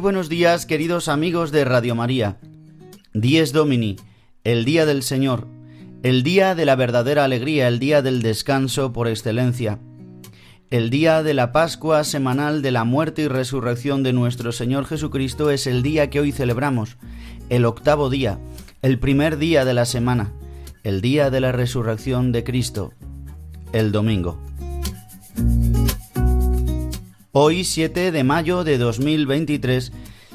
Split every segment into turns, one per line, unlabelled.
Buenos días, queridos amigos de Radio María. Dies Domini, el día del Señor, el día de la verdadera alegría, el día del descanso por excelencia, el día de la Pascua semanal de la muerte y resurrección de nuestro Señor Jesucristo es el día que hoy celebramos, el octavo día, el primer día de la semana, el día de la resurrección de Cristo, el domingo. Hoy, 7 de mayo de 2023,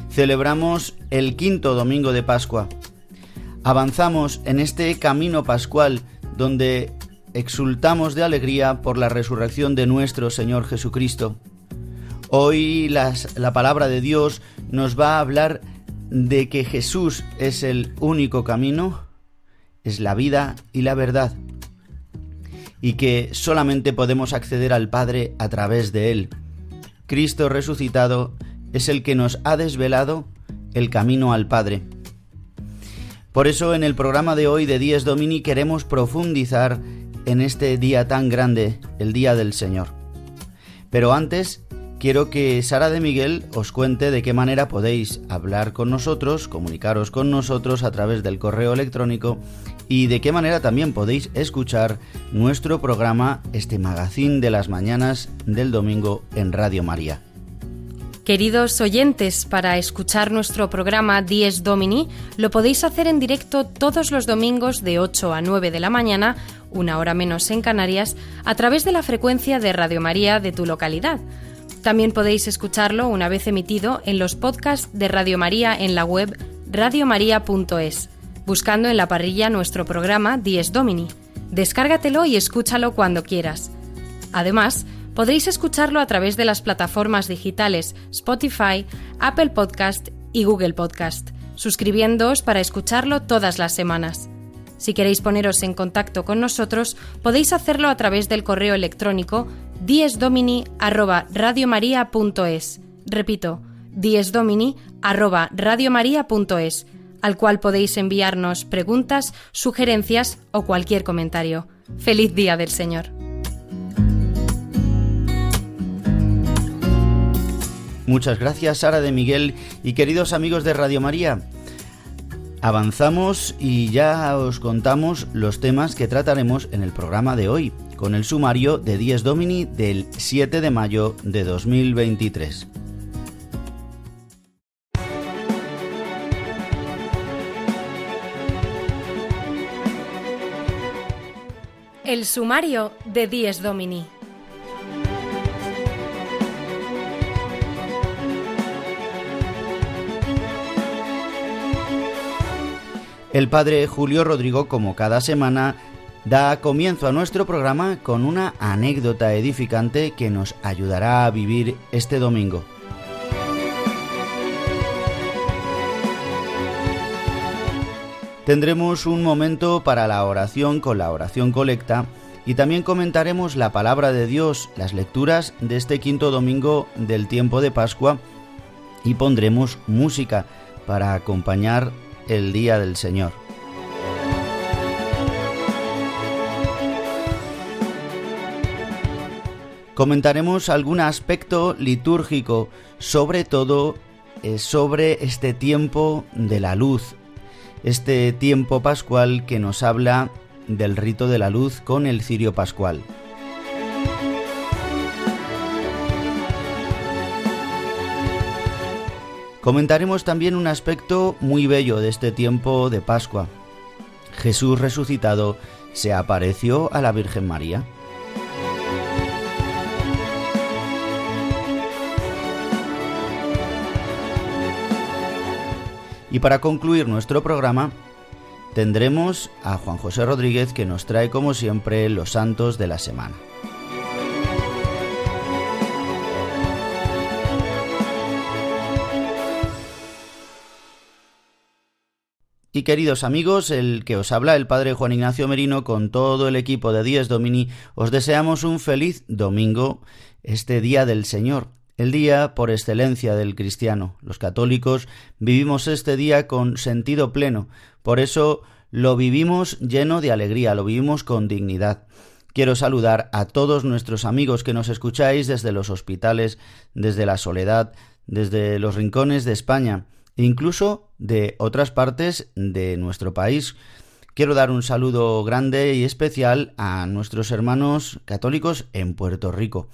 celebramos el quinto domingo de Pascua. Avanzamos en este camino pascual donde exultamos de alegría por la resurrección de nuestro Señor Jesucristo. Hoy la palabra de Dios nos va a hablar de que Jesús es el único camino, es la vida y la verdad, y que solamente podemos acceder al Padre a través de Él. Cristo resucitado es el que nos ha desvelado el camino al Padre. Por eso en el programa de hoy de Dies Domini queremos profundizar en este día tan grande, el Día del Señor. Pero antes quiero que Sara de Miguel os cuente de qué manera podéis hablar con nosotros, comunicaros con nosotros a través del correo electrónico y de qué manera también podéis escuchar nuestro programa, este magazín de las mañanas del domingo en Radio María.
Queridos oyentes, para escuchar nuestro programa Dies Domini, lo podéis hacer en directo todos los domingos de 8 a 9 de la mañana, una hora menos en Canarias, a través de la frecuencia de Radio María de tu localidad. También podéis escucharlo una vez emitido en los podcasts de Radio María en la web radiomaria.es buscando en la parrilla nuestro programa Dies Domini. Descárgatelo y escúchalo cuando quieras. Además, podréis escucharlo a través de las plataformas digitales Spotify, Apple Podcast y Google Podcast, suscribiéndoos para escucharlo todas las semanas. Si queréis poneros en contacto con nosotros, podéis hacerlo a través del correo electrónico diesdomini@radiomaria.es. Repito, diesdomini@radiomaria.es al cual podéis enviarnos preguntas, sugerencias o cualquier comentario. Feliz Día del Señor.
Muchas gracias Sara de Miguel y queridos amigos de Radio María. Avanzamos y ya os contamos los temas que trataremos en el programa de hoy, con el sumario de Dies Domini del 7 de mayo de 2023.
El sumario de Dies Domini.
El padre Julio Rodrigo, como cada semana, da comienzo a nuestro programa con una anécdota edificante que nos ayudará a vivir este domingo. Tendremos un momento para la oración con la oración colecta y también comentaremos la palabra de Dios, las lecturas de este quinto domingo del tiempo de Pascua y pondremos música para acompañar el día del Señor. Comentaremos algún aspecto litúrgico, sobre todo eh, sobre este tiempo de la luz, este tiempo pascual que nos habla del rito de la luz con el cirio pascual. Comentaremos también un aspecto muy bello de este tiempo de Pascua, Jesús resucitado se apareció a la Virgen María. Y para concluir nuestro programa, tendremos a Juan José Rodríguez que nos trae como siempre los santos de la semana. Y queridos amigos, el que os habla el Padre Juan Ignacio Merino con todo el equipo de Díez Domini, os deseamos un feliz domingo, este día del Señor, el día por excelencia del cristiano. Los católicos vivimos este día con sentido pleno, por eso lo vivimos lleno de alegría, lo vivimos con dignidad. Quiero saludar a todos nuestros amigos que nos escucháis desde los hospitales, desde la soledad, desde los rincones de España incluso de otras partes de nuestro país. Quiero dar un saludo grande y especial a nuestros hermanos católicos en Puerto Rico,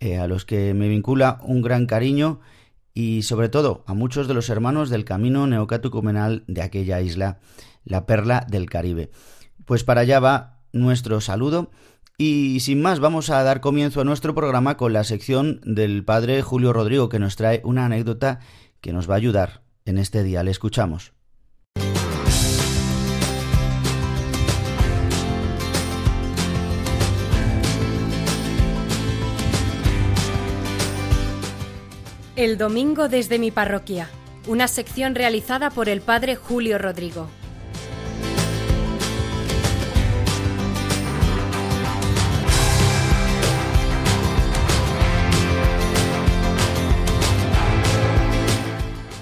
eh, a los que me vincula un gran cariño y sobre todo a muchos de los hermanos del camino neocatecumenal de aquella isla, la perla del Caribe. Pues para allá va nuestro saludo y sin más vamos a dar comienzo a nuestro programa con la sección del padre Julio Rodrigo que nos trae una anécdota que nos va a ayudar en este día. Le escuchamos.
El domingo desde mi parroquia, una sección realizada por el padre Julio Rodrigo.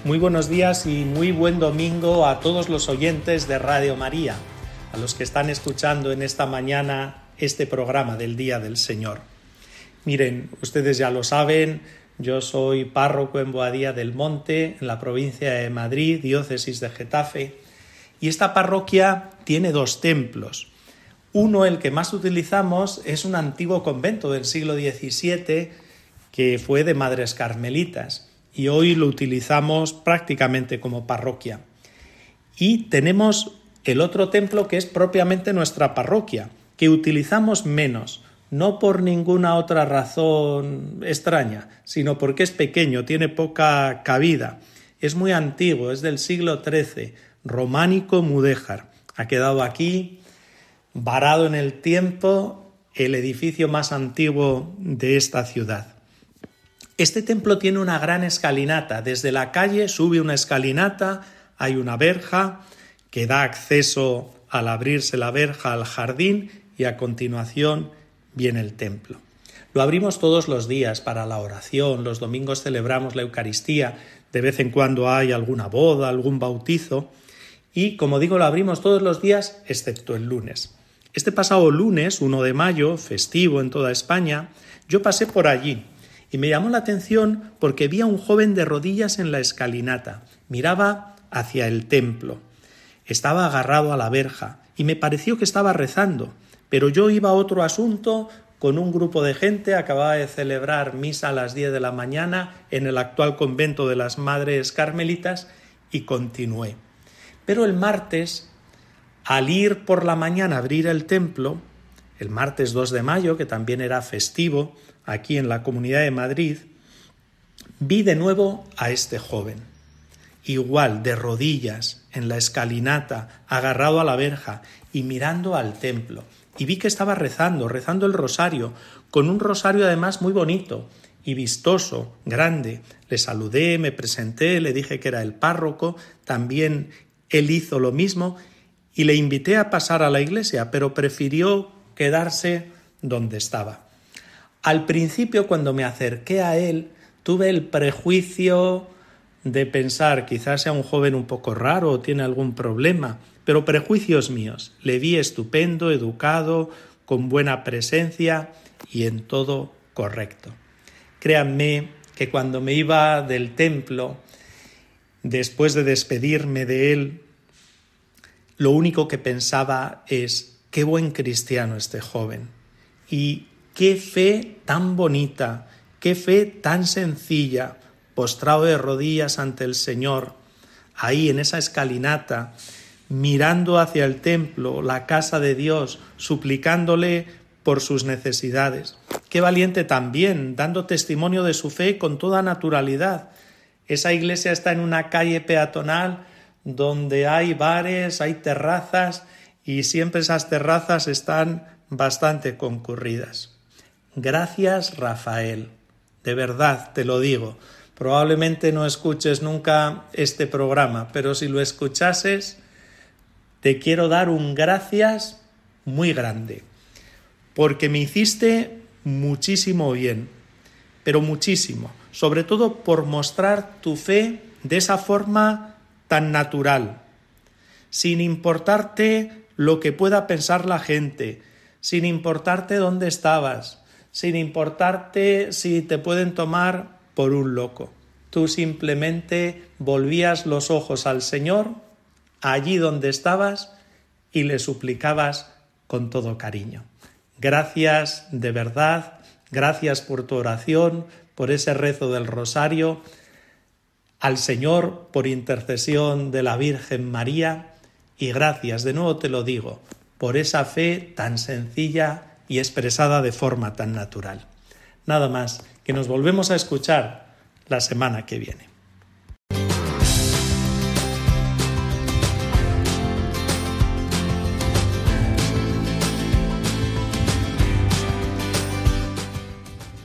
Muy buenos días y muy buen domingo a todos los oyentes de Radio María, a los que están escuchando en esta mañana este programa del Día del Señor. Miren, ustedes ya lo saben, yo soy párroco en Boadía del Monte, en la provincia de Madrid, diócesis de Getafe, y esta parroquia tiene dos templos. Uno, el que más utilizamos, es un antiguo convento del siglo XVII que fue de madres carmelitas y hoy lo utilizamos prácticamente como parroquia. Y tenemos el otro templo que es propiamente nuestra parroquia, que utilizamos menos, no por ninguna otra razón extraña, sino porque es pequeño, tiene poca cabida, es muy antiguo, es del siglo XIII, románico mudéjar. Ha quedado aquí, varado en el tiempo, el edificio más antiguo de esta ciudad. Este templo tiene una gran escalinata. Desde la calle sube una escalinata, hay una verja que da acceso al abrirse la verja al jardín y a continuación viene el templo. Lo abrimos todos los días para la oración, los domingos celebramos la Eucaristía, de vez en cuando hay alguna boda, algún bautizo y, como digo, lo abrimos todos los días excepto el lunes. Este pasado lunes, 1 de mayo, festivo en toda España, yo pasé por allí y me llamó la atención porque vi a un joven de rodillas en la escalinata, miraba hacia el templo, estaba agarrado a la verja y me pareció que estaba rezando, pero yo iba a otro asunto con un grupo de gente, acababa de celebrar misa a las 10 de la mañana en el actual convento de las Madres Carmelitas y continué. Pero el martes, al ir por la mañana a abrir el templo, el martes 2 de mayo, que también era festivo, aquí en la Comunidad de Madrid, vi de nuevo a este joven, igual de rodillas en la escalinata, agarrado a la verja y mirando al templo. Y vi que estaba rezando, rezando el rosario, con un rosario además muy bonito y vistoso, grande. Le saludé, me presenté, le dije que era el párroco, también él hizo lo mismo y le invité a pasar a la iglesia, pero prefirió quedarse donde estaba. Al principio, cuando me acerqué a él, tuve el prejuicio de pensar quizás sea un joven un poco raro o tiene algún problema, pero prejuicios míos. Le vi estupendo, educado, con buena presencia y en todo correcto. Créanme que cuando me iba del templo, después de despedirme de él, lo único que pensaba es qué buen cristiano este joven. Y Qué fe tan bonita, qué fe tan sencilla, postrado de rodillas ante el Señor, ahí en esa escalinata, mirando hacia el templo, la casa de Dios, suplicándole por sus necesidades. Qué valiente también, dando testimonio de su fe con toda naturalidad. Esa iglesia está en una calle peatonal donde hay bares, hay terrazas y siempre esas terrazas están bastante concurridas. Gracias, Rafael. De verdad, te lo digo. Probablemente no escuches nunca este programa, pero si lo escuchases, te quiero dar un gracias muy grande, porque me hiciste muchísimo bien, pero muchísimo, sobre todo por mostrar tu fe de esa forma tan natural, sin importarte lo que pueda pensar la gente, sin importarte dónde estabas, sin importarte si te pueden tomar por un loco. Tú simplemente volvías los ojos al Señor allí donde estabas y le suplicabas con todo cariño. Gracias de verdad, gracias por tu oración, por ese rezo del rosario, al Señor por intercesión de la Virgen María y gracias, de nuevo te lo digo, por esa fe tan sencilla y expresada de forma tan natural. Nada más, que nos volvemos a escuchar la semana que viene.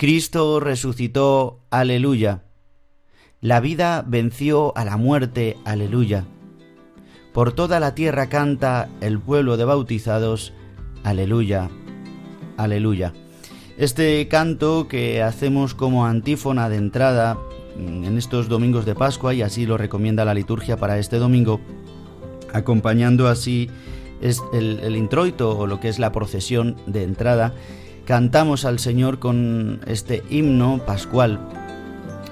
Cristo resucitó, aleluya. La vida venció a la muerte, aleluya. Por toda la tierra canta el pueblo de bautizados, aleluya, aleluya. Este canto que hacemos como antífona de entrada en estos domingos de Pascua, y así lo recomienda la liturgia para este domingo, acompañando así el, el introito o lo que es la procesión de entrada, cantamos al Señor con este himno pascual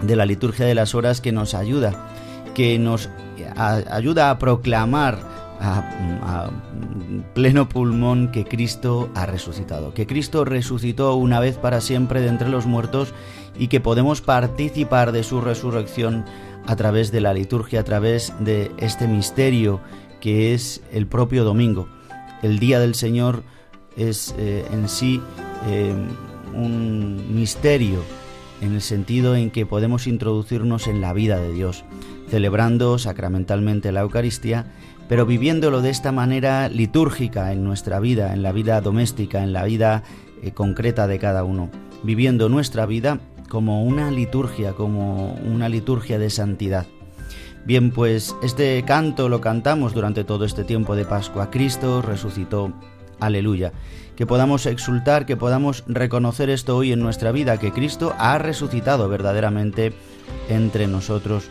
de la liturgia de las horas que nos ayuda, que nos ayuda a proclamar a, pleno pulmón que Cristo ha resucitado, que Cristo resucitó una vez para siempre de entre los muertos y que podemos participar de su resurrección a través de la liturgia, a través de este misterio que es el propio domingo. El día del Señor es eh, en sí eh, un misterio en el sentido en que podemos introducirnos en la vida de Dios, celebrando sacramentalmente la Eucaristía, pero viviéndolo de esta manera litúrgica en nuestra vida, en la vida doméstica, en la vida eh, concreta de cada uno, viviendo nuestra vida como una liturgia, como una liturgia de santidad. Bien, pues este canto lo cantamos durante todo este tiempo de Pascua. Cristo resucitó. Aleluya. Que podamos exultar, que podamos reconocer esto hoy en nuestra vida, que Cristo ha resucitado verdaderamente entre nosotros,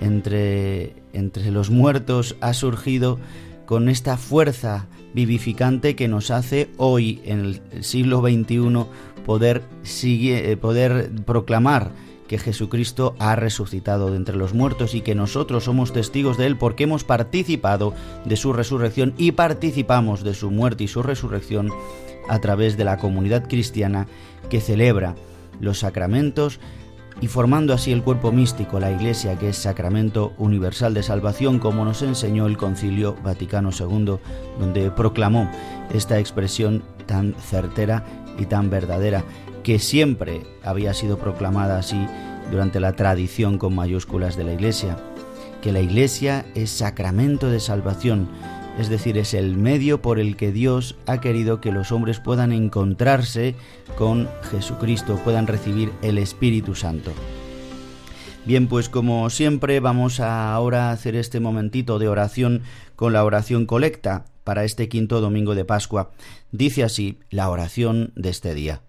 entre, entre los muertos, ha surgido con esta fuerza vivificante que nos hace hoy, en el siglo XXI, poder, eh, poder proclamar que Jesucristo ha resucitado de entre los muertos y que nosotros somos testigos de Él porque hemos participado de su resurrección y participamos de su muerte y su resurrección a través de la comunidad cristiana que celebra los sacramentos y formando así el cuerpo místico, la Iglesia, que es sacramento universal de salvación, como nos enseñó el Concilio Vaticano II, donde proclamó esta expresión tan certera y tan verdadera que siempre había sido proclamada así durante la tradición con mayúsculas de la Iglesia, que la Iglesia es sacramento de salvación, es decir, es el medio por el que Dios ha querido que los hombres puedan encontrarse con Jesucristo, puedan recibir el Espíritu Santo. Bien, pues como siempre vamos a ahora hacer este momentito de oración con la oración colecta para este quinto domingo de Pascua. Dice así la oración de este día.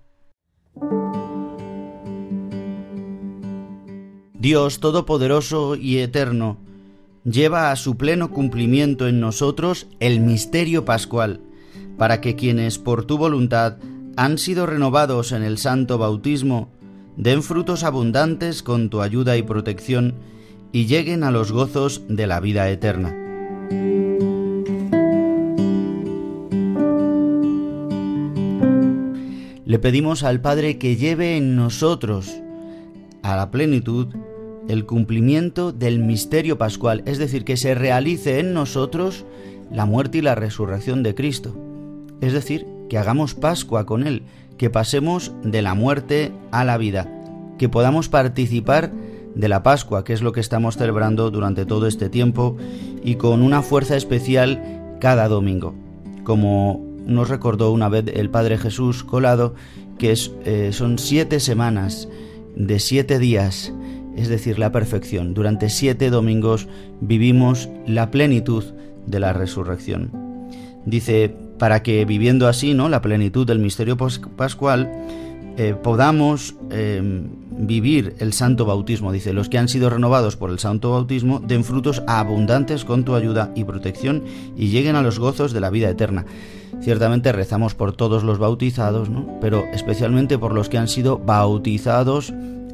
Dios Todopoderoso y Eterno, lleva a su pleno cumplimiento en nosotros el misterio pascual, para que quienes por tu voluntad han sido renovados en el santo bautismo, den frutos abundantes con tu ayuda y protección, y lleguen a los gozos de la vida eterna. Le pedimos al Padre que lleve en nosotros a la plenitud el cumplimiento del misterio pascual, es decir, que se realice en nosotros la muerte y la resurrección de Cristo. Es decir, que hagamos Pascua con Él, que pasemos de la muerte a la vida, que podamos participar de la Pascua, que es lo que estamos celebrando durante todo este tiempo y con una fuerza especial cada domingo, como nos recordó una vez el Padre Jesús Colado que eh, son siete semanas de siete días, es decir, la perfección. Durante siete domingos vivimos la plenitud de la resurrección. Dice, para que viviendo así, ¿no? La plenitud del misterio pascual, eh, podamos eh, vivir el santo bautismo. Dice, los que han sido renovados por el santo bautismo den frutos abundantes con tu ayuda y protección y lleguen a los gozos de la vida eterna. Ciertamente rezamos por todos los bautizados, ¿no? pero especialmente por los que han sido bautizados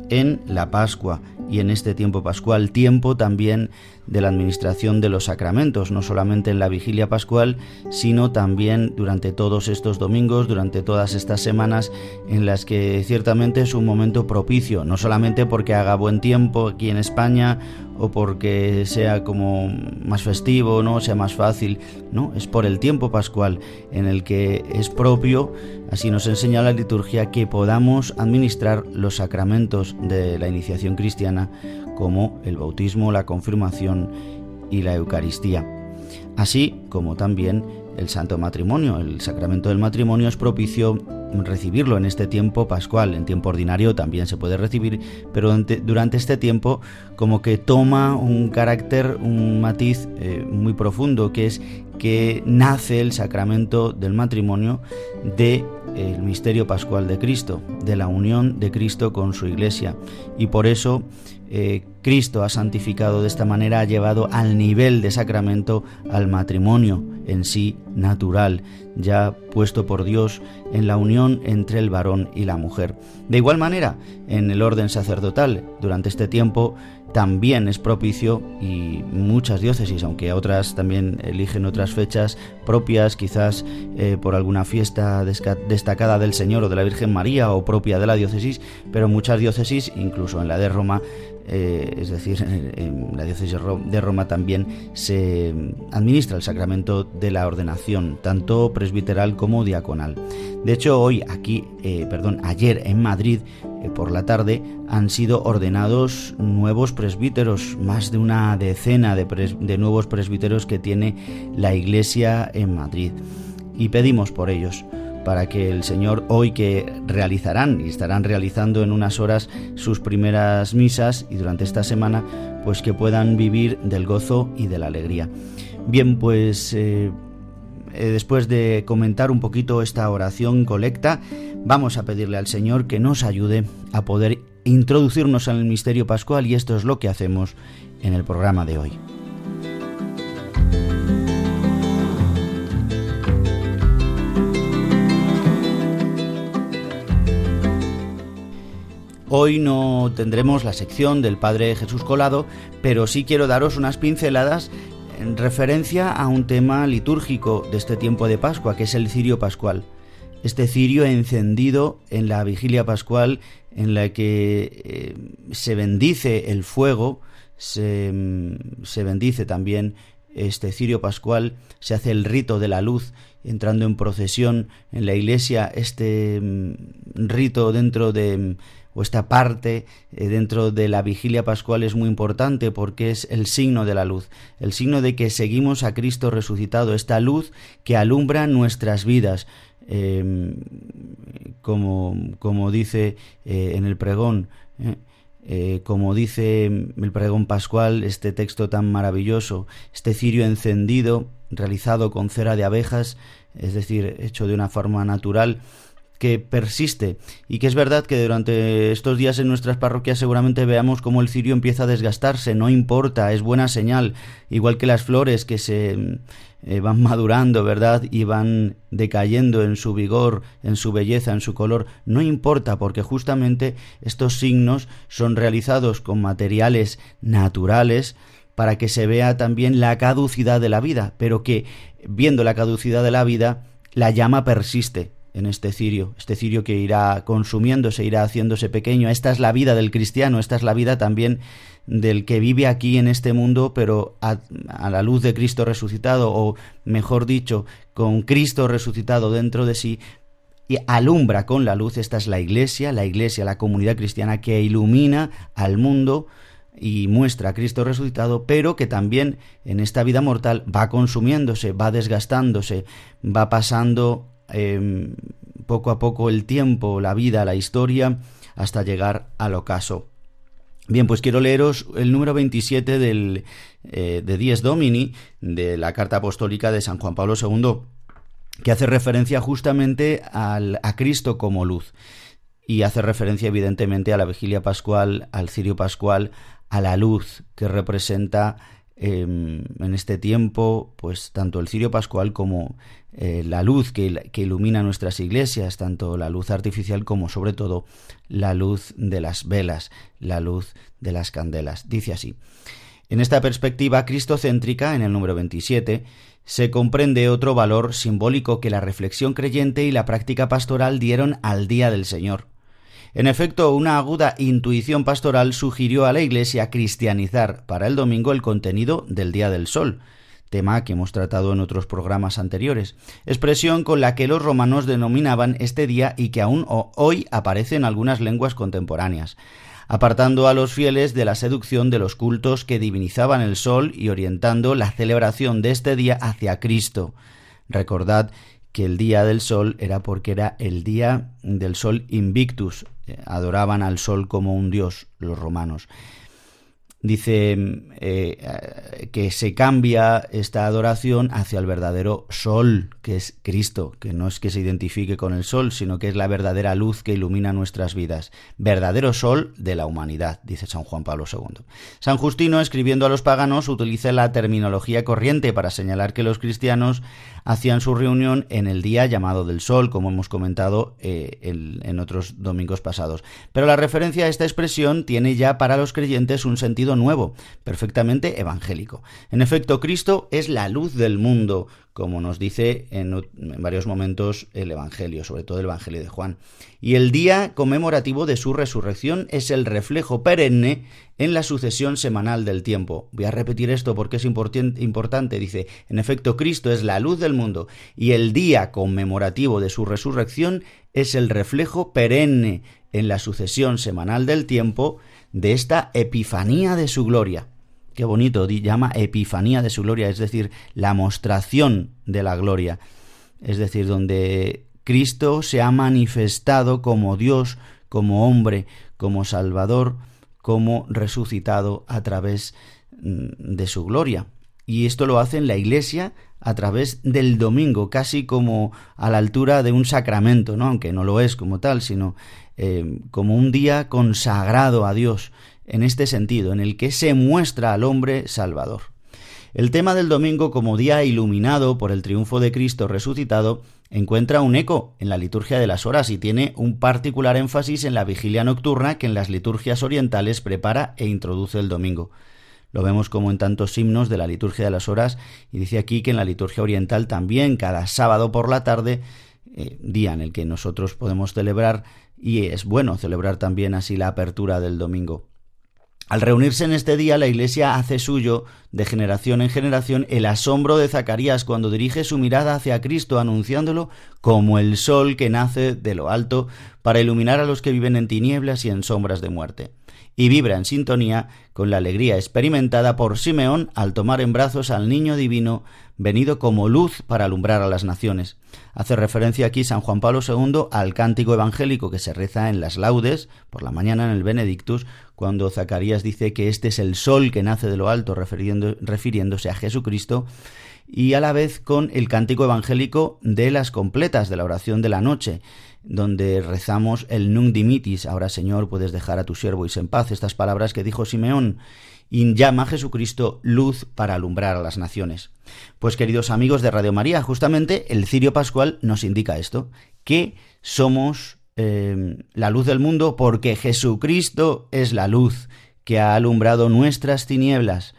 en la Pascua y en este tiempo pascual, tiempo también de la administración de los sacramentos, no solamente en la vigilia pascual, sino también durante todos estos domingos, durante todas estas semanas en las que ciertamente es un momento propicio, no solamente porque haga buen tiempo aquí en España o porque sea como más festivo, no sea más fácil, no, es por el tiempo pascual en el que es propio, así nos enseña la liturgia que podamos administrar los sacramentos de la iniciación cristiana como el bautismo, la confirmación y la Eucaristía, así como también el santo matrimonio. El sacramento del matrimonio es propicio recibirlo en este tiempo pascual. En tiempo ordinario también se puede recibir, pero durante este tiempo como que toma un carácter, un matiz eh, muy profundo, que es que nace el sacramento del matrimonio de el misterio pascual de Cristo, de la unión de Cristo con su iglesia. Y por eso eh, Cristo ha santificado de esta manera, ha llevado al nivel de sacramento al matrimonio en sí natural, ya puesto por Dios en la unión entre el varón y la mujer. De igual manera, en el orden sacerdotal, durante este tiempo también es propicio y muchas diócesis, aunque otras también eligen otras fechas propias, quizás eh, por alguna fiesta destacada del Señor o de la Virgen María o propia de la diócesis, pero muchas diócesis, incluso en la de Roma, eh, es decir, en, la diócesis de Roma también se administra el sacramento de la ordenación, tanto presbiteral como diaconal. De hecho, hoy aquí, eh, perdón, ayer en Madrid, eh, por la tarde han sido ordenados nuevos presbíteros, más de una decena de, de nuevos presbíteros que tiene la Iglesia en Madrid. Y pedimos por ellos para que el Señor hoy que realizarán y estarán realizando en unas horas sus primeras misas y durante esta semana, pues que puedan vivir del gozo y de la alegría. Bien, pues eh, eh, después de comentar un poquito esta oración colecta, vamos a pedirle al Señor que nos ayude a poder introducirnos en el misterio pascual y esto es lo que hacemos en el programa de hoy. Hoy no tendremos la sección del Padre Jesús Colado, pero sí quiero daros unas pinceladas en referencia a un tema litúrgico de este tiempo de Pascua, que es el cirio pascual. Este cirio encendido en la vigilia pascual en la que eh, se bendice el fuego, se, mm, se bendice también este cirio pascual, se hace el rito de la luz, entrando en procesión en la iglesia, este mm, rito dentro de o esta parte eh, dentro de la vigilia pascual es muy importante porque es el signo de la luz, el signo de que seguimos a Cristo resucitado, esta luz que alumbra nuestras vidas. Em, como, como, dice eh, en el pregón, eh, como dice el pregón pascual, este texto tan maravilloso, este cirio encendido, realizado con cera de abejas, es decir, hecho de una forma natural, que persiste y que es verdad que durante estos días en nuestras parroquias seguramente veamos cómo el cirio empieza a desgastarse, no importa, es buena señal, igual que las flores que se eh, van madurando, ¿verdad? Y van decayendo en su vigor, en su belleza, en su color, no importa porque justamente estos signos son realizados con materiales naturales, para que se vea también la caducidad de la vida, pero que viendo la caducidad de la vida, la llama persiste, en este cirio, este cirio que irá consumiéndose, irá haciéndose pequeño. Esta es la vida del cristiano, esta es la vida también del que vive aquí en este mundo, pero a, la luz de Cristo resucitado, o mejor dicho, con Cristo resucitado dentro de sí, y alumbra con la luz. Esta es la iglesia, la iglesia, la comunidad cristiana que ilumina al mundo y muestra a Cristo resucitado, pero que también en esta vida mortal va consumiéndose, va desgastándose, va pasando Em, poco a poco el tiempo, la vida, la historia, hasta llegar al ocaso. Bien, pues quiero leeros el número 27 del, eh, de Dies Domini, de la carta apostólica de San Juan Pablo II, que hace referencia justamente al, a Cristo como luz. Y hace referencia evidentemente a la vigilia pascual, al cirio pascual, a la luz que representa em, en este tiempo, pues tanto el cirio pascual como eh, la luz que, que, ilumina nuestras iglesias, tanto la luz artificial como sobre todo la luz de las velas, la luz de las candelas. Dice así. En esta perspectiva cristocéntrica, en el número 27, se comprende otro valor simbólico que la reflexión creyente y la práctica pastoral dieron al día del Señor. En efecto, una aguda intuición pastoral sugirió a la Iglesia cristianizar para el domingo el contenido del Día del Sol, tema que hemos tratado en otros programas anteriores, expresión con la que los romanos denominaban este día y que aún hoy aparece en algunas lenguas contemporáneas, apartando a los fieles de la seducción de los cultos que divinizaban el sol y orientando la celebración de este día hacia Cristo. Recordad que el día del sol era porque era el día del sol invictus, eh, adoraban al sol como un dios los romanos dice eh, que se cambia esta adoración hacia el verdadero sol, que es Cristo, que no es que se identifique con el sol, sino que es la verdadera luz que ilumina nuestras vidas, verdadero sol de la humanidad, dice San Juan Pablo II. San Justino, escribiendo a los paganos, utiliza la terminología corriente para señalar que los cristianos hacían su reunión en el día llamado del sol, como hemos comentado eh, en otros domingos pasados. Pero la referencia a esta expresión tiene ya para los creyentes un sentido nuevo, perfectamente evangélico. En efecto, Cristo es la luz del mundo, como nos dice en, varios momentos el Evangelio, sobre todo el Evangelio de Juan. Y el día conmemorativo de su resurrección es el reflejo perenne en la sucesión semanal del tiempo. Voy a repetir esto porque es importante. Dice, en efecto, Cristo es la luz del mundo y el día conmemorativo de su resurrección es el reflejo perenne en la sucesión semanal del tiempo de esta epifanía de su gloria. Qué bonito, llama epifanía de su gloria, es decir, la mostración de la gloria, es decir, donde Cristo se ha manifestado como Dios, como hombre, como Salvador, como resucitado a través mm, de su gloria. Y esto lo hace en la Iglesia a través del domingo, casi como a la altura de un sacramento, ¿no? aunque no lo es como tal, sino eh, como un día consagrado a Dios, en este sentido, en el que se muestra al hombre salvador. El tema del domingo como día iluminado por el triunfo de Cristo resucitado encuentra un eco en la liturgia de las horas y tiene un particular énfasis en la vigilia nocturna que en las liturgias orientales prepara e introduce el domingo. Lo vemos como en tantos himnos de la liturgia de las horas y dice aquí que en la liturgia oriental también cada sábado por la tarde, eh, día en el que nosotros podemos celebrar y es bueno celebrar también así la apertura del domingo. Al reunirse en este día, la Iglesia hace suyo, de generación en generación, el asombro de Zacarías cuando dirige su mirada hacia Cristo, anunciándolo como el sol que nace de lo alto para iluminar a los que viven en tinieblas y en sombras de muerte y vibra en sintonía con la alegría experimentada por Simeón al tomar en brazos al niño divino venido como luz para alumbrar a las naciones. Hace referencia aquí San Juan Pablo II al cántico evangélico que se reza en las laudes por la mañana en el Benedictus, cuando Zacarías dice que este es el sol que nace de lo alto, refiriéndose a Jesucristo, y a la vez con el cántico evangélico de las completas de la oración de la noche, donde rezamos el Nunc Dimitis, ahora Señor puedes dejar a tu siervo y en paz, estas palabras que dijo Simeón, y llama a Jesucristo luz para alumbrar a las naciones. Pues queridos amigos de Radio María, justamente el cirio pascual nos indica esto, que somos eh, la luz del mundo porque Jesucristo es la luz que ha alumbrado nuestras tinieblas.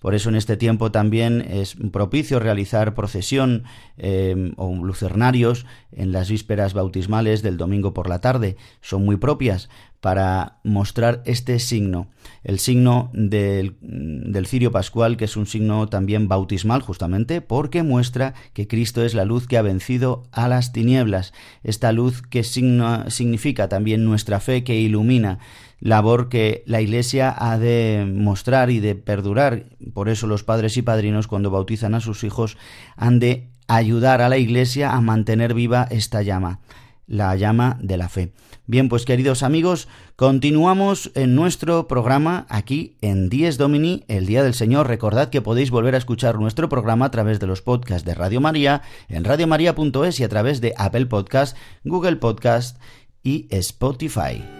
Por eso en este tiempo también es propicio realizar procesión eh, o lucernarios en las vísperas bautismales del domingo por la tarde. Son muy propias para mostrar este signo, el signo del, del, cirio pascual, que es un signo también bautismal justamente, porque muestra que Cristo es la luz que ha vencido a las tinieblas, esta luz que significa también nuestra fe que ilumina, labor que la Iglesia ha de mostrar y de perdurar. Por eso los padres y padrinos cuando bautizan a sus hijos han de ayudar a la Iglesia a mantener viva esta llama, la llama de la fe. Bien, pues queridos amigos, continuamos en nuestro programa aquí en Dies Domini, el Día del Señor. Recordad que podéis volver a escuchar nuestro programa a través de los podcasts de Radio María, en radiomaria.es y a través de Apple Podcast, Google Podcast y Spotify.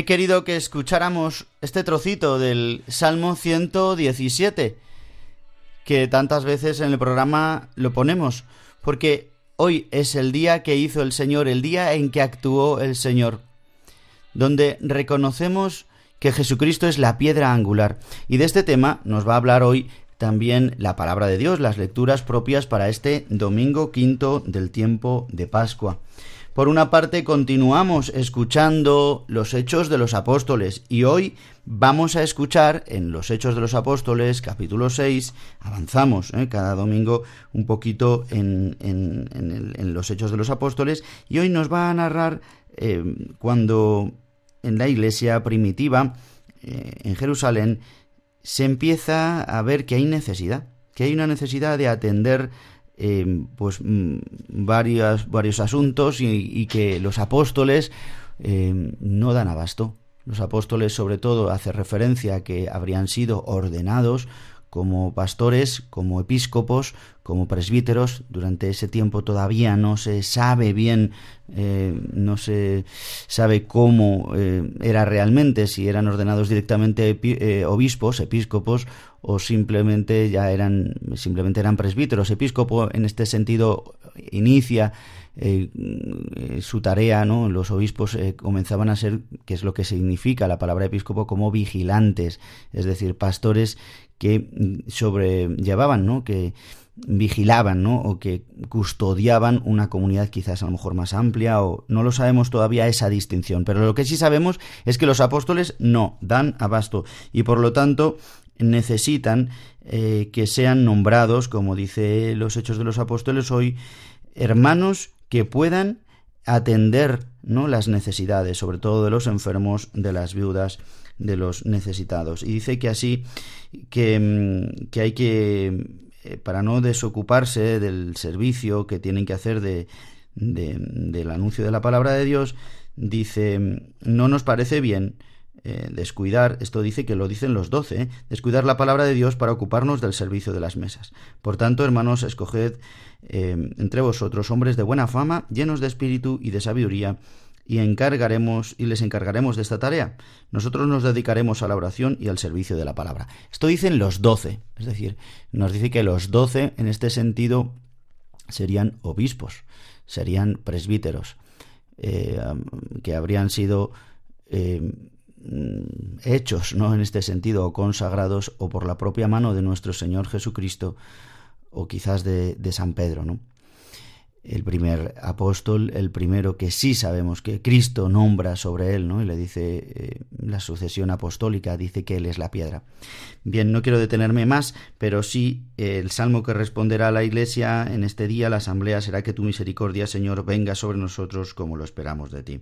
He querido que escucháramos este trocito del Salmo 117, que tantas veces en el programa lo ponemos, porque hoy es el día que hizo el Señor, el día en que actuó el Señor, donde reconocemos que Jesucristo es la piedra angular. Y de este tema nos va a hablar hoy también la palabra de Dios, las lecturas propias para este domingo quinto del tiempo de Pascua. Por una parte, continuamos escuchando los Hechos de los Apóstoles y hoy vamos a escuchar en los Hechos de los Apóstoles, capítulo 6, avanzamos ¿eh? cada domingo un poquito en, los Hechos de los Apóstoles y hoy nos va a narrar eh, cuando en la iglesia primitiva, eh, en Jerusalén, se empieza a ver que hay necesidad, que hay una necesidad de atender eh, pues mm, varios, varios asuntos y, que los apóstoles eh, no dan abasto. Los apóstoles sobre todo hace referencia a que habrían sido ordenados como pastores, como episcopos, como presbíteros. Durante ese tiempo todavía no se sabe bien, eh, no se sabe cómo eh, era realmente, si eran ordenados directamente eh, obispos, episcopos, o simplemente ya eran, simplemente eran presbíteros. Episcopo en este sentido inicia su tarea, ¿no? Los obispos comenzaban a ser, que es lo que significa la palabra episcopo, como vigilantes, es decir, pastores que sobrellevaban, ¿no? Que vigilaban, ¿no? O que custodiaban una comunidad quizás a lo mejor más amplia o no lo sabemos todavía esa distinción, pero lo que sí sabemos es que los apóstoles no dan abasto y por lo tanto necesitan eh, que sean nombrados, como dice los Hechos de los Apóstoles hoy, hermanos que puedan atender ¿no? las necesidades, sobre todo de los enfermos, de las viudas, de los necesitados. Y dice que así que, mm, que hay que, eh, para no desocuparse del servicio que tienen que hacer de, del anuncio de la palabra de Dios, dice, mm, no nos parece bien eh, descuidar, esto dice que lo dicen los doce, ¿eh? descuidar la palabra de Dios para ocuparnos del servicio de las mesas. Por tanto, hermanos, escoged entre vosotros hombres de buena fama, llenos de espíritu y de sabiduría, y encargaremos y les encargaremos de esta tarea. Nosotros nos dedicaremos a la oración y al servicio de la palabra. Esto dicen los doce, es decir, nos dice que los doce en este sentido serían obispos, serían presbíteros, eh, que habrían sido eh, hechos, ¿no? En este sentido, o consagrados, o por la propia mano de nuestro Señor Jesucristo, o quizás de, de San Pedro, ¿no? El primer apóstol, el primero que sí sabemos que Cristo nombra sobre él, ¿no? Y le dice eh, la sucesión apostólica, dice que él es la piedra. Bien, no quiero detenerme más, pero sí el salmo que responderá a la Iglesia en este día, la asamblea, será que tu misericordia, Señor, venga sobre nosotros como lo esperamos de ti.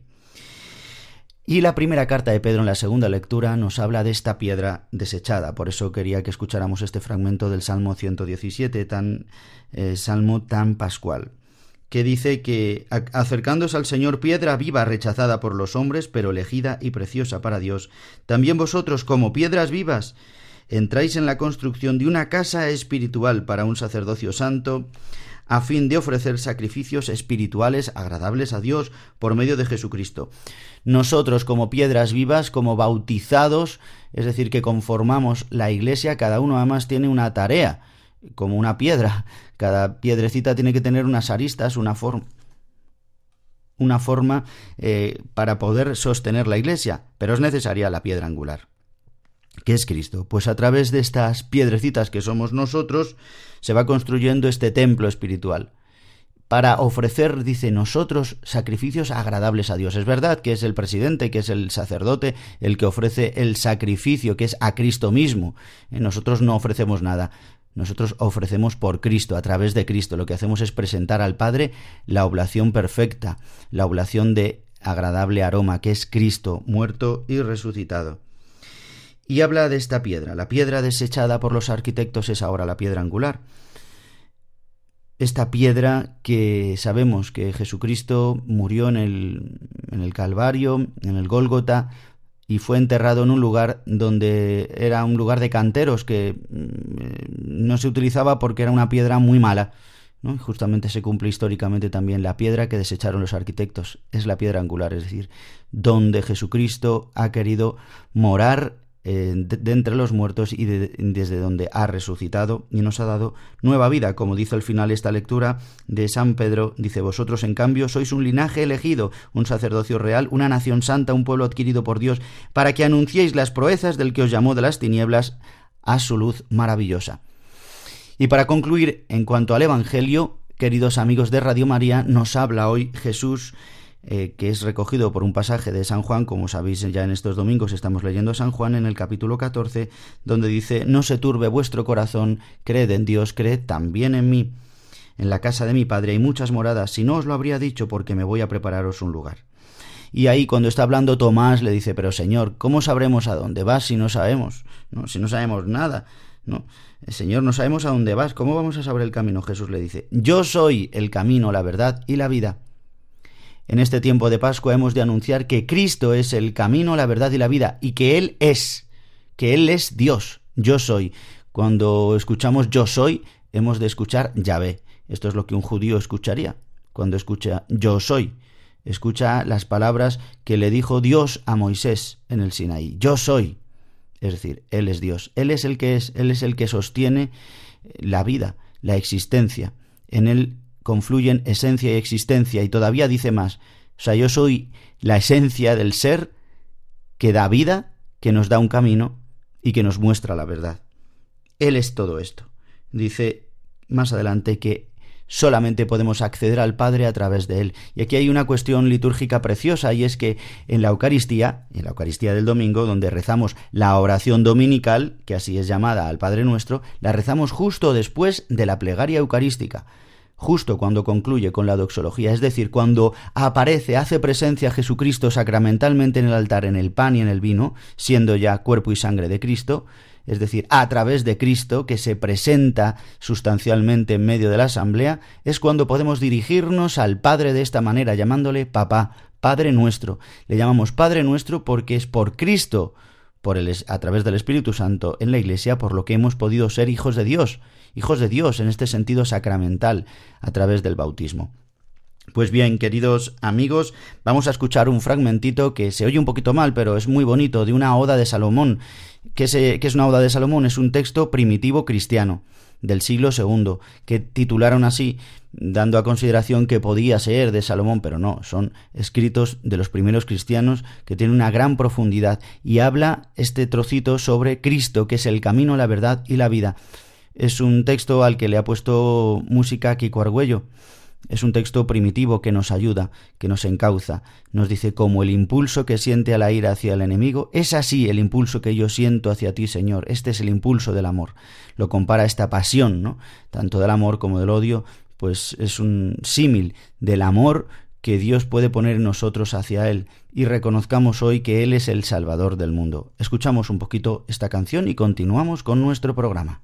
Y la primera carta de Pedro en la segunda lectura nos habla de esta piedra desechada. Por eso quería que escucháramos este fragmento del Salmo 117, tan eh, salmo tan pascual que dice que acercándose al Señor piedra viva rechazada por los hombres, pero elegida y preciosa para Dios, también vosotros como piedras vivas entráis en la construcción de una casa espiritual para un sacerdocio santo, a fin de ofrecer sacrificios espirituales agradables a Dios por medio de Jesucristo. Nosotros como piedras vivas, como bautizados, es decir, que conformamos la iglesia, cada uno además tiene una tarea, como una piedra, cada piedrecita tiene que tener unas aristas, una forma una forma eh, para poder sostener la iglesia, pero es necesaria la piedra angular. ¿Qué es Cristo? Pues a través de estas piedrecitas que somos nosotros se va construyendo este templo espiritual para ofrecer, dice, nosotros sacrificios agradables a Dios. Es verdad que es el presidente, que es el sacerdote, el que ofrece el sacrificio, que es a Cristo mismo. Eh, nosotros no ofrecemos nada, nosotros ofrecemos por Cristo, a través de Cristo. Lo que hacemos es presentar al Padre la oblación perfecta, la oblación de agradable aroma, que es Cristo, muerto y resucitado. Y habla de esta piedra. La piedra desechada por los arquitectos es ahora la piedra angular. Esta piedra que sabemos que Jesucristo murió en el, en el Calvario, en el Gólgota, y fue enterrado en un lugar donde era un lugar de canteros que mm, no se utilizaba porque era una piedra muy mala. ¿no? Justamente se cumple históricamente también la piedra que desecharon los arquitectos. Es la piedra angular, es decir, donde Jesucristo ha querido morar eh, de, entre los muertos y desde donde ha resucitado y nos ha dado nueva vida, como dice al final esta lectura de San Pedro, dice vosotros en cambio sois un linaje elegido, un sacerdocio real, una nación santa, un pueblo adquirido por Dios, para que anunciéis las proezas del que os llamó de las tinieblas a su luz maravillosa. Y para concluir, en cuanto al Evangelio, queridos amigos de Radio María, nos habla hoy Jesús eh, que es recogido por un pasaje de San Juan, como sabéis ya en estos domingos estamos leyendo San Juan en el capítulo 14, donde dice, no se turbe vuestro corazón, creed en Dios, creed también en mí. En la casa de mi Padre hay muchas moradas, si no os lo habría dicho porque me voy a prepararos un lugar. Y ahí cuando está hablando Tomás le dice, pero Señor, ¿cómo sabremos a dónde vas si no sabemos? Si no sabemos nada. ¿No? Señor, no sabemos a dónde vas, ¿cómo vamos a saber el camino? Jesús le dice, yo soy el camino, la verdad y la vida. En este tiempo de Pascua hemos de anunciar que Cristo es el camino, la verdad y la vida, y que Él es, que Él es Dios, yo soy. Cuando escuchamos yo soy, hemos de escuchar Yahvé. Esto es lo que un judío escucharía cuando escucha yo soy. Escucha las palabras que le dijo Dios a Moisés en el Sinaí. Yo soy. Es decir, Él es Dios. Él es el que es, Él es el que sostiene la vida, la existencia. En Él confluyen esencia y existencia y todavía dice más. O sea, yo soy la esencia del ser que da vida, que nos da un camino y que nos muestra la verdad. Él es todo esto. Dice más adelante que solamente podemos acceder al Padre a través de Él. Y aquí hay una cuestión litúrgica preciosa y es que en la Eucaristía, en la Eucaristía del domingo, donde rezamos la oración dominical, que así es llamada al Padre nuestro, la rezamos justo después de la plegaria eucarística justo cuando concluye con la doxología, es decir, cuando aparece, hace presencia Jesucristo sacramentalmente en el altar, en el pan y en el vino, siendo ya cuerpo y sangre de Cristo, es decir, a través de Cristo, que se presenta sustancialmente en medio de la asamblea, es cuando podemos dirigirnos al Padre de esta manera, llamándole papá, Padre nuestro. Le llamamos Padre nuestro porque es por Cristo, por el, a través del Espíritu Santo en la Iglesia, por lo que hemos podido ser hijos de Dios hijos de Dios en este sentido sacramental a través del bautismo. Pues bien, queridos amigos, vamos a escuchar un fragmentito que se oye un poquito mal, pero es muy bonito, de una oda de Salomón. ¿Qué, es una oda de Salomón? Es un texto primitivo cristiano del siglo II, que titularon así, dando a consideración que podía ser de Salomón, pero no, son escritos de los primeros cristianos que tienen una gran profundidad y habla este trocito sobre Cristo, que es el camino, la verdad y la vida. Es un texto al que le ha puesto música Kiko Argüello. Es un texto primitivo que nos ayuda, que nos encauza. Nos dice como el impulso que siente a la ira hacia el enemigo, es así el impulso que yo siento hacia ti, Señor. Este es el impulso del amor. Lo compara esta pasión, ¿no? Tanto del amor como del odio, pues es un símil del amor que Dios puede poner en nosotros hacia Él y reconozcamos hoy que Él es el Salvador del mundo. Escuchamos un poquito esta canción y continuamos con nuestro programa.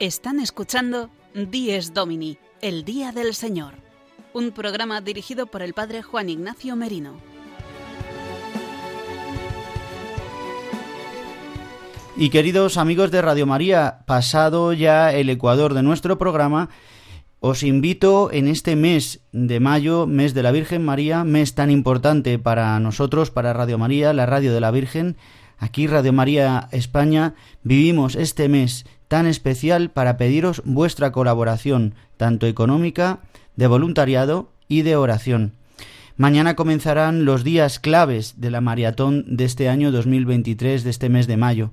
Están escuchando Dies Domini, el Día del Señor, un programa dirigido por el Padre Juan Ignacio Merino.
Y queridos amigos de Radio María, pasado ya el ecuador de nuestro programa, os invito en este mes de mayo, mes de la Virgen María, mes tan importante para nosotros, para Radio María, la radio de la Virgen, Aquí Radio María España vivimos este mes tan especial para pediros vuestra colaboración, tanto económica, de voluntariado y de oración. Mañana comenzarán los días claves de la maratón de este año 2023, de este mes de mayo.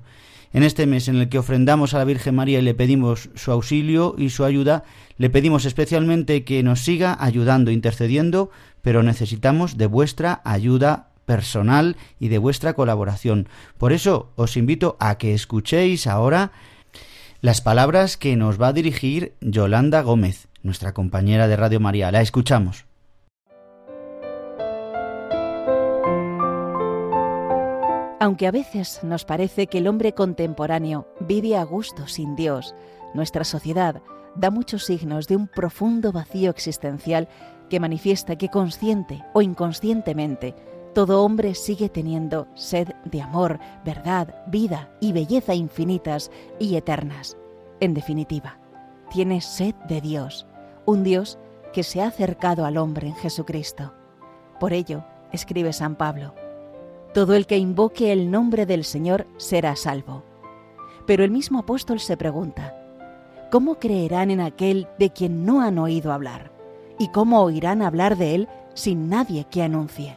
En este mes en el que ofrendamos a la Virgen María y le pedimos su auxilio y su ayuda, le pedimos especialmente que nos siga ayudando, intercediendo, pero necesitamos de vuestra ayuda personal y de vuestra colaboración. Por eso os invito a que escuchéis ahora las palabras que nos va a dirigir Yolanda Gómez, nuestra compañera de Radio María. La escuchamos.
Aunque a veces nos parece que el hombre contemporáneo vive a gusto sin Dios, nuestra sociedad da muchos signos de un profundo vacío existencial que manifiesta que consciente o inconscientemente todo hombre sigue teniendo sed de amor, verdad, vida y belleza infinitas y eternas. En definitiva, tiene sed de Dios, un Dios que se ha acercado al hombre en Jesucristo. Por ello, escribe San Pablo, todo el que invoque el nombre del Señor será salvo. Pero el mismo apóstol se pregunta, ¿cómo creerán en aquel de quien no han oído hablar? ¿Y cómo oirán hablar de él sin nadie que anuncie?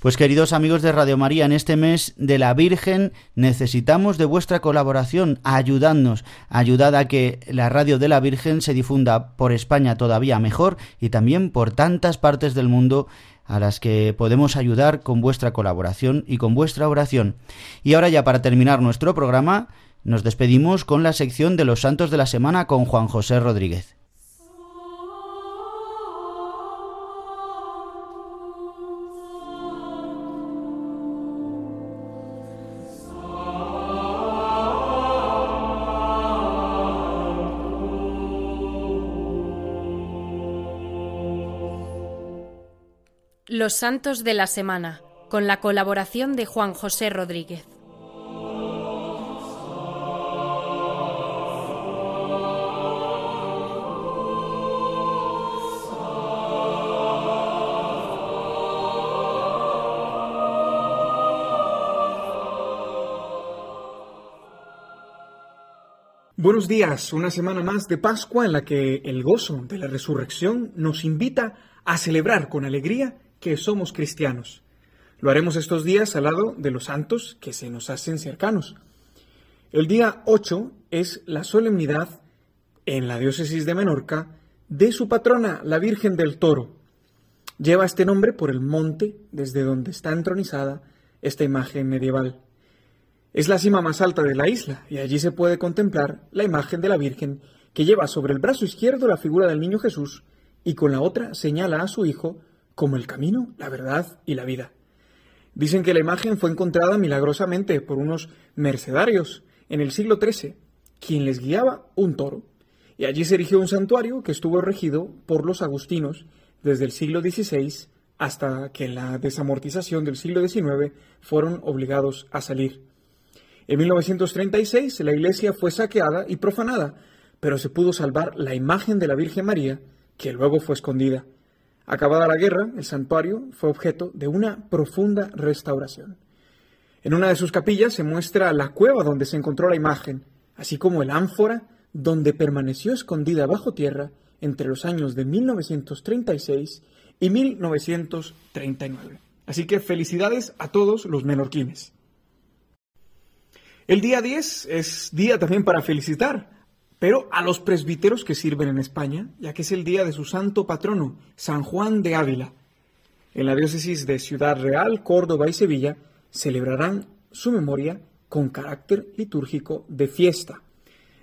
Pues queridos amigos de Radio María, en este mes de la Virgen necesitamos de vuestra colaboración, ayudadnos, ayudad a que la radio de la Virgen se difunda por España todavía mejor y también por tantas partes del mundo a las que podemos ayudar con vuestra colaboración y con vuestra oración. Y ahora ya para terminar nuestro programa, nos despedimos con la sección de los santos de la semana con Juan José Rodríguez.
Los Santos de la Semana, con la colaboración de Juan José Rodríguez.
Buenos días, una semana más de Pascua en la que el gozo de la resurrección nos invita a celebrar con alegría que somos cristianos. Lo haremos estos días al lado de los santos que se nos hacen cercanos. El día 8 es la solemnidad en la diócesis de Menorca de su patrona, la Virgen del Toro. Lleva este nombre por el monte desde donde está entronizada esta imagen medieval. Es la cima más alta de la isla y allí se puede contemplar la imagen de la Virgen que lleva sobre el brazo izquierdo la figura del niño Jesús y con la otra señala a su hijo como el camino, la verdad y la vida. Dicen que la imagen fue encontrada milagrosamente por unos mercedarios en el siglo XIII, quien les guiaba un toro, y allí se erigió un santuario que estuvo regido por los agustinos desde el siglo XVI hasta que en la desamortización del siglo XIX fueron obligados a salir. En 1936 la iglesia fue saqueada y profanada, pero se pudo salvar la imagen de la Virgen María, que luego fue escondida. Acabada la guerra, el santuario fue objeto de una profunda restauración. En una de sus capillas se muestra la cueva donde se encontró la imagen, así como el ánfora donde permaneció escondida bajo tierra entre los años de 1936 y 1939. Así que felicidades a todos los menorquines. El día 10 es día también para felicitar, pero a los presbíteros que sirven en España, ya que es el día de su santo patrono, San Juan de Ávila. En la diócesis de Ciudad Real, Córdoba y Sevilla celebrarán su memoria con carácter litúrgico de fiesta.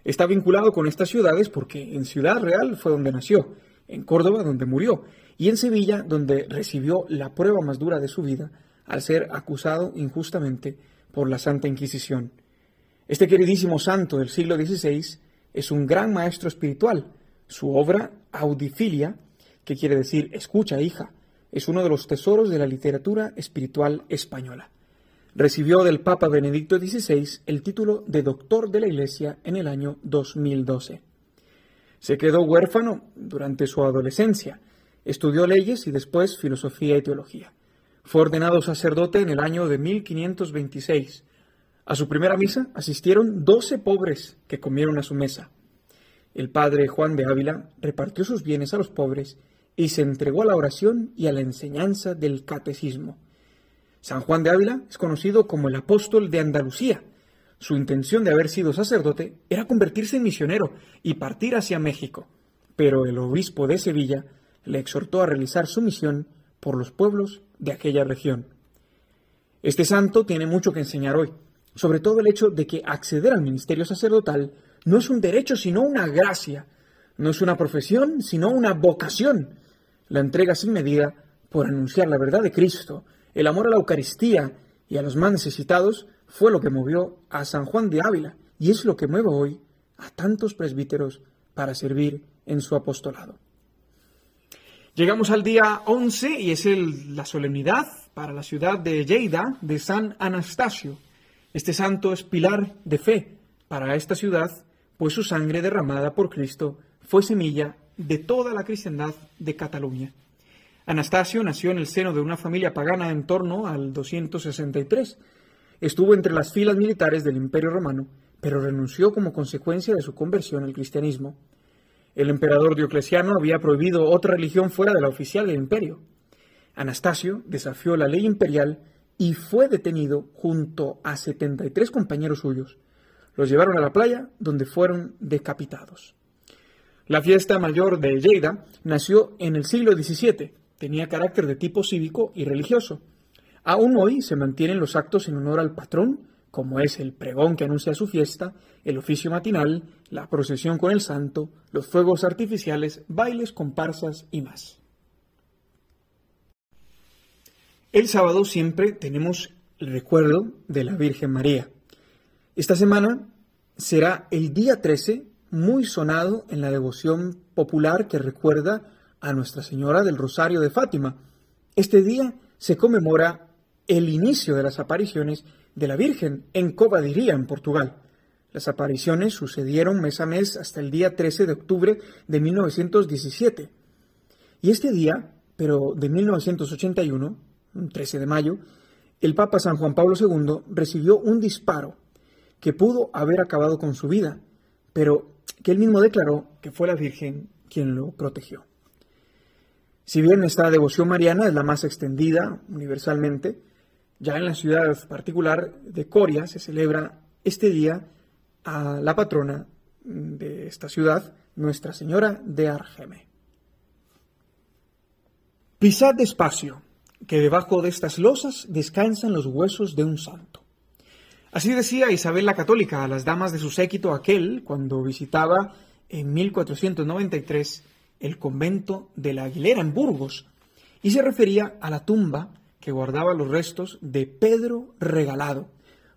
Está vinculado con estas ciudades porque en Ciudad Real fue donde nació, en Córdoba donde murió y en Sevilla donde recibió la prueba más dura de su vida al ser acusado injustamente por la Santa Inquisición. Este queridísimo santo del siglo XVI es un gran maestro espiritual. Su obra Audifilia, que quiere decir escucha hija, es uno de los tesoros de la literatura espiritual española. Recibió del Papa Benedicto XVI el título de doctor de la Iglesia en el año 2012. Se quedó huérfano durante su adolescencia, estudió leyes y después filosofía y teología. Fue ordenado sacerdote en el año de 1526. A su primera misa asistieron doce pobres que comieron a su mesa. El padre Juan de Ávila repartió sus bienes a los pobres y se entregó a la oración y a la enseñanza del catecismo. San Juan de Ávila es conocido como el apóstol de Andalucía. Su intención de haber sido sacerdote era convertirse en misionero y partir hacia México, pero el obispo de Sevilla le exhortó a realizar su misión por los pueblos de aquella región. Este santo tiene mucho que enseñar hoy, sobre todo el hecho de que acceder al ministerio sacerdotal no es un derecho sino una gracia, no es una profesión sino una vocación. La entrega sin medida por anunciar la verdad de Cristo, el amor a la Eucaristía y a los más necesitados fue lo que movió a San Juan de Ávila y es lo que mueve hoy a tantos presbíteros para servir en su apostolado. Llegamos al día 11 y es la solemnidad para la ciudad de Lleida de San Anastasio. Este santo es pilar de fe para esta ciudad, pues su sangre derramada por Cristo fue semilla de toda la cristiandad de Cataluña. Anastasio nació en el seno de una familia pagana en torno al 263. Estuvo entre las filas militares del Imperio Romano, pero renunció como consecuencia de su conversión al cristianismo. El emperador Diocleciano había prohibido otra religión fuera de la oficial del imperio. Anastasio desafió la ley imperial y fue detenido junto a 73 compañeros suyos. Los llevaron a la playa donde fueron decapitados. La fiesta mayor de Lleida nació en el siglo XVII. Tenía carácter de tipo cívico y religioso. Aún hoy se mantienen los actos en honor al patrón, como es el pregón que anuncia su fiesta, el oficio matinal, la procesión con el santo, los fuegos artificiales, bailes, comparsas y más. El sábado siempre tenemos el recuerdo de la Virgen María. Esta semana será el día 13 muy sonado en la devoción popular que recuerda a Nuestra Señora del Rosario de Fátima. Este día se conmemora el inicio de las apariciones de la Virgen en Covadiría, en Portugal. Las apariciones sucedieron mes a mes hasta el día 13 de octubre de 1917. Y este día, pero de 1981, 13 de mayo, el Papa San Juan Pablo II recibió un disparo que pudo haber acabado con su vida, pero que él mismo declaró que fue la Virgen quien lo protegió. Si bien esta devoción mariana es la más extendida universalmente, ya en la ciudad particular de Coria se celebra este día a la patrona de esta ciudad, Nuestra Señora de Argeme. Pisad despacio, que debajo de estas losas descansan los huesos de un santo. Así decía Isabel la Católica a las damas de su séquito aquel cuando visitaba en 1493 el convento de la Aguilera en Burgos y se refería a la tumba que guardaba los restos de Pedro Regalado,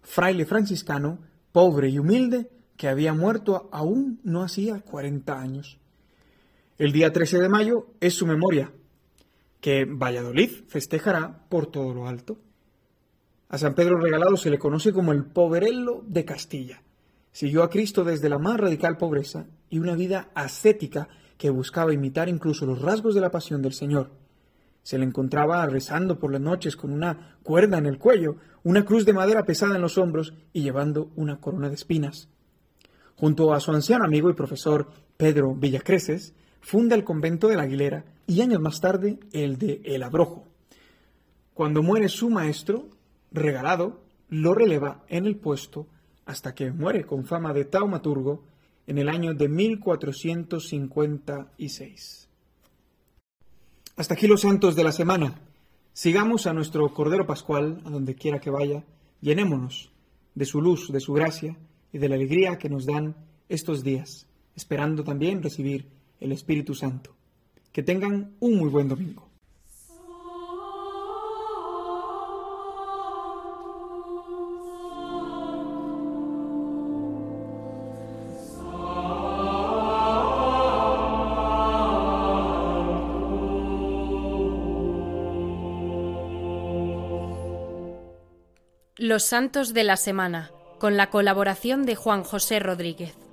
fraile franciscano, pobre y humilde, que había muerto aún no hacía 40 años. El día 13 de mayo es su memoria, que Valladolid festejará por todo lo alto. A San Pedro Regalado se le conoce como el poverello de Castilla. Siguió a Cristo desde la más radical pobreza y una vida ascética que buscaba imitar incluso los rasgos de la pasión del Señor. Se le encontraba rezando por las noches con una cuerda en el cuello, una cruz de madera pesada en los hombros y llevando una corona de espinas. Junto a su anciano amigo y profesor Pedro Villacreces, funda el convento de la Aguilera y años más tarde el de El Abrojo. Cuando muere su maestro, regalado, lo releva en el puesto hasta que muere con fama de taumaturgo en el año de 1456. Hasta aquí los santos de la semana. Sigamos a nuestro Cordero Pascual, a donde quiera que vaya, llenémonos de su luz, de su gracia y de la alegría que nos dan estos días, esperando también recibir el Espíritu Santo. Que tengan un muy buen domingo.
Los Santos de la Semana, con la colaboración de Juan José Rodríguez.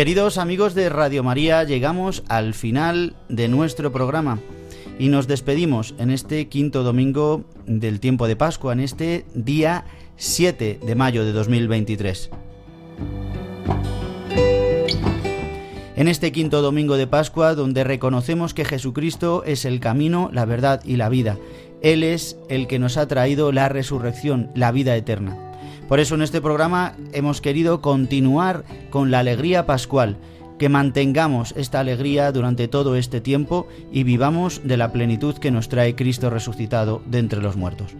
Queridos amigos de Radio María, llegamos al final de nuestro programa y nos despedimos en este quinto domingo del tiempo de Pascua, en este día 7 de mayo de 2023. En este quinto domingo de Pascua, donde reconocemos que Jesucristo es el camino, la verdad y la vida. Él es el que nos ha traído la resurrección, la vida eterna. Por eso en este programa hemos querido continuar con la alegría pascual, que mantengamos esta alegría durante todo este tiempo y vivamos de la plenitud que nos trae Cristo resucitado de entre los muertos.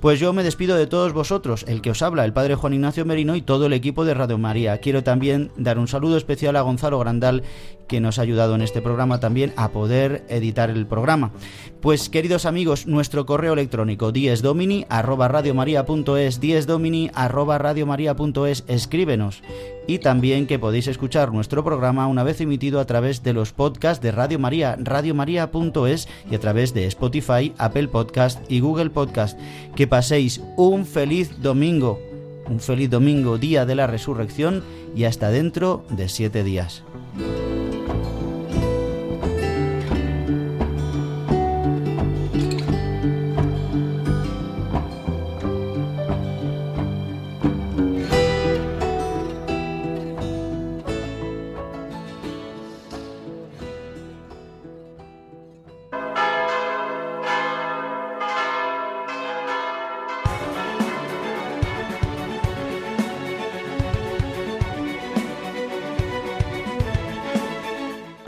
Pues yo me despido de todos vosotros, el que os habla, el Padre Juan Ignacio Merino y todo el equipo de Radio María. Quiero también dar un saludo especial a Gonzalo Grandal, que nos ha ayudado en este programa también a poder editar el programa. Pues queridos amigos, nuestro correo electrónico diesdomini arroba radiomaria.es, arroba radiomaria.es, escríbenos. Y también que podéis escuchar nuestro programa una vez emitido a través de los podcasts de Radio María, radiomaria.es y a través de Spotify, Apple Podcast y Google Podcast. Que paséis un feliz domingo, un feliz domingo, día de la resurrección y hasta dentro de siete días.